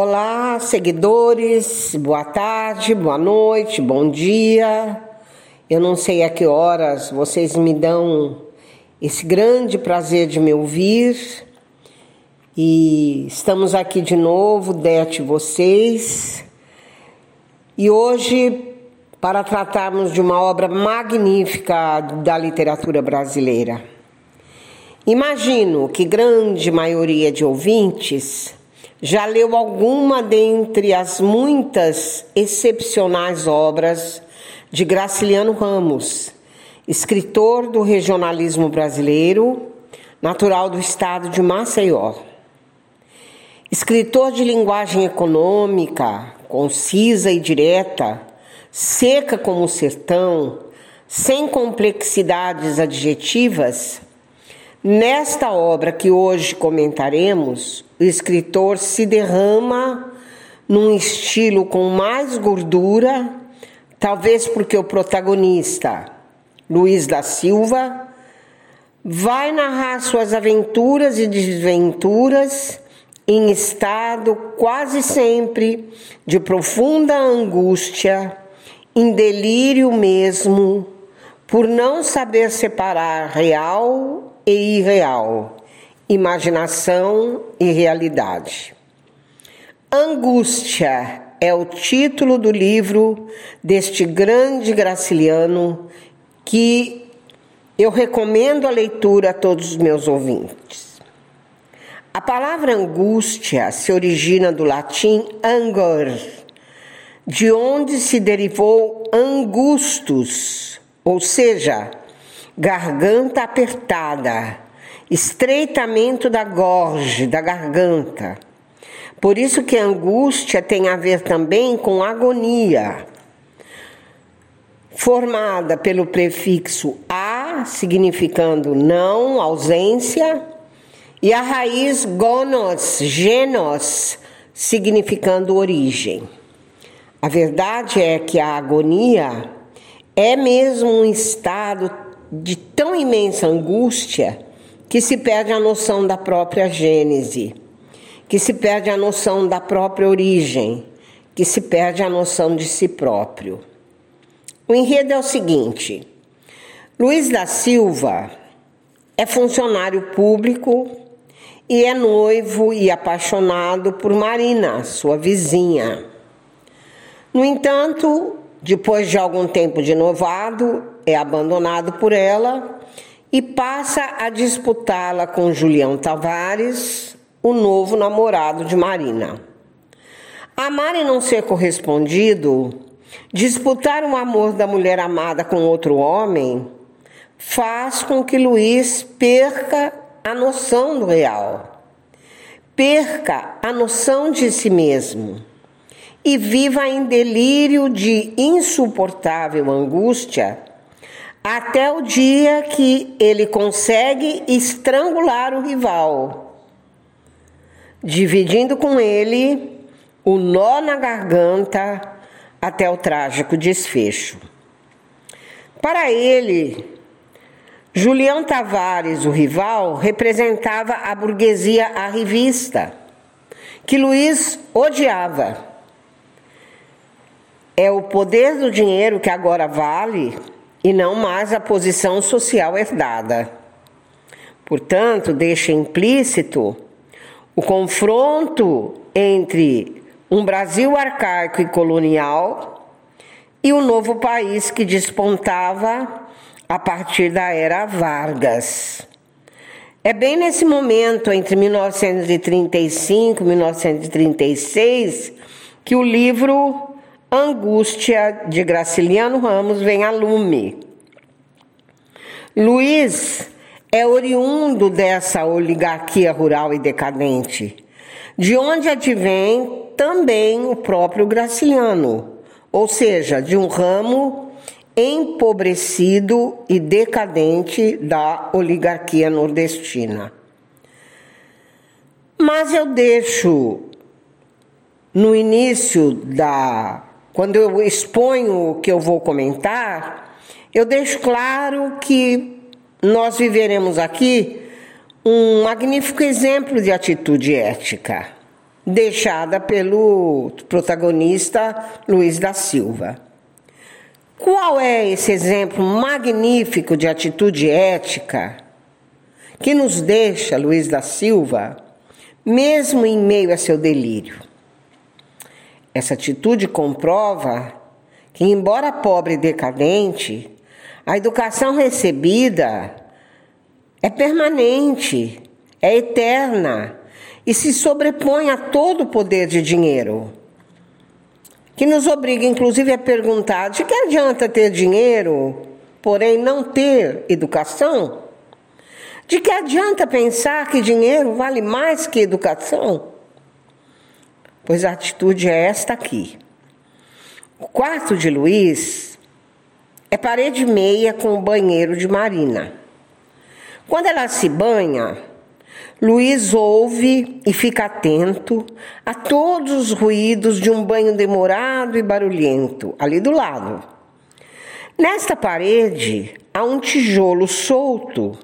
Olá, seguidores, boa tarde, boa noite, bom dia. Eu não sei a que horas vocês me dão esse grande prazer de me ouvir. E estamos aqui de novo, Dete vocês. E hoje para tratarmos de uma obra magnífica da literatura brasileira. Imagino que grande maioria de ouvintes já leu alguma dentre as muitas excepcionais obras de Graciliano Ramos, escritor do regionalismo brasileiro, natural do estado de Maceió. Escritor de linguagem econômica, concisa e direta, seca como o sertão, sem complexidades adjetivas, Nesta obra que hoje comentaremos, o escritor se derrama num estilo com mais gordura, talvez porque o protagonista, Luiz da Silva, vai narrar suas aventuras e desventuras em estado quase sempre de profunda angústia, em delírio mesmo, por não saber separar real e irreal, imaginação e realidade. Angústia é o título do livro deste grande graciliano que eu recomendo a leitura a todos os meus ouvintes. A palavra angústia se origina do latim angor, de onde se derivou angustus, ou seja, garganta apertada, estreitamento da gorge, da garganta. Por isso que angústia tem a ver também com agonia, formada pelo prefixo a, significando não, ausência, e a raiz gonos, genos, significando origem. A verdade é que a agonia é mesmo um estado de tão imensa angústia que se perde a noção da própria gênese, que se perde a noção da própria origem, que se perde a noção de si próprio. O enredo é o seguinte: Luiz da Silva é funcionário público e é noivo e apaixonado por Marina, sua vizinha. No entanto, depois de algum tempo de novado, é abandonado por ela e passa a disputá-la com Julião Tavares, o novo namorado de Marina. Amar e não ser correspondido, disputar o amor da mulher amada com outro homem, faz com que Luiz perca a noção do real, perca a noção de si mesmo e viva em delírio de insuportável angústia até o dia que ele consegue estrangular o rival, dividindo com ele o nó na garganta até o trágico desfecho. Para ele, Julião Tavares, o rival, representava a burguesia arrivista, que Luiz odiava. É o poder do dinheiro que agora vale e não mais a posição social herdada. Portanto, deixa implícito o confronto entre um Brasil arcaico e colonial e o novo país que despontava a partir da era Vargas. É bem nesse momento, entre 1935 e 1936, que o livro Angústia de Graciliano Ramos vem a lume. Luiz é oriundo dessa oligarquia rural e decadente, de onde advém também o próprio Graciliano, ou seja, de um ramo empobrecido e decadente da oligarquia nordestina. Mas eu deixo no início da quando eu exponho o que eu vou comentar, eu deixo claro que nós viveremos aqui um magnífico exemplo de atitude ética. deixada pelo protagonista Luiz da Silva. Qual é esse exemplo magnífico de atitude ética que nos deixa Luiz da Silva, mesmo em meio a seu delírio? Essa atitude comprova que, embora pobre e decadente, a educação recebida é permanente, é eterna e se sobrepõe a todo o poder de dinheiro que nos obriga, inclusive, a perguntar: de que adianta ter dinheiro, porém não ter educação? De que adianta pensar que dinheiro vale mais que educação? Pois a atitude é esta aqui. O quarto de Luiz é parede meia com o banheiro de Marina. Quando ela se banha, Luiz ouve e fica atento a todos os ruídos de um banho demorado e barulhento ali do lado. Nesta parede há um tijolo solto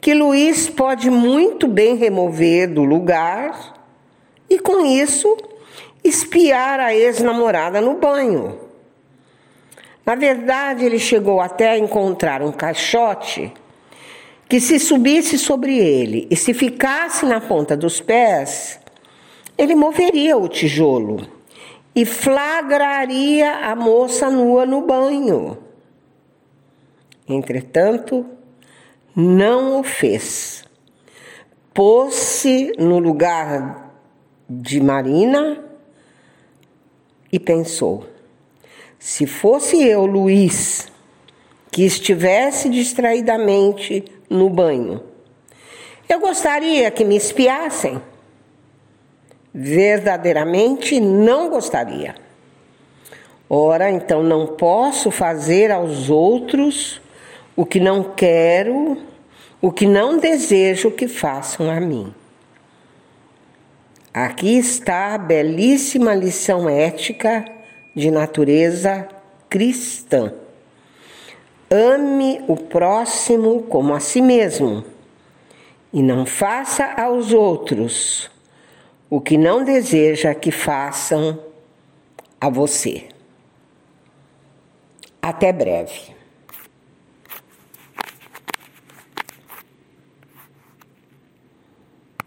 que Luiz pode muito bem remover do lugar e, com isso, espiar a ex-namorada no banho. Na verdade, ele chegou até a encontrar um caixote que se subisse sobre ele e se ficasse na ponta dos pés, ele moveria o tijolo e flagraria a moça nua no banho. Entretanto, não o fez. Pôs-se no lugar de Marina e pensou: se fosse eu, Luiz, que estivesse distraidamente no banho. Eu gostaria que me espiassem. Verdadeiramente não gostaria. Ora, então não posso fazer aos outros o que não quero, o que não desejo que façam a mim. Aqui está a belíssima lição ética de natureza cristã. Ame o próximo como a si mesmo e não faça aos outros o que não deseja que façam a você. Até breve.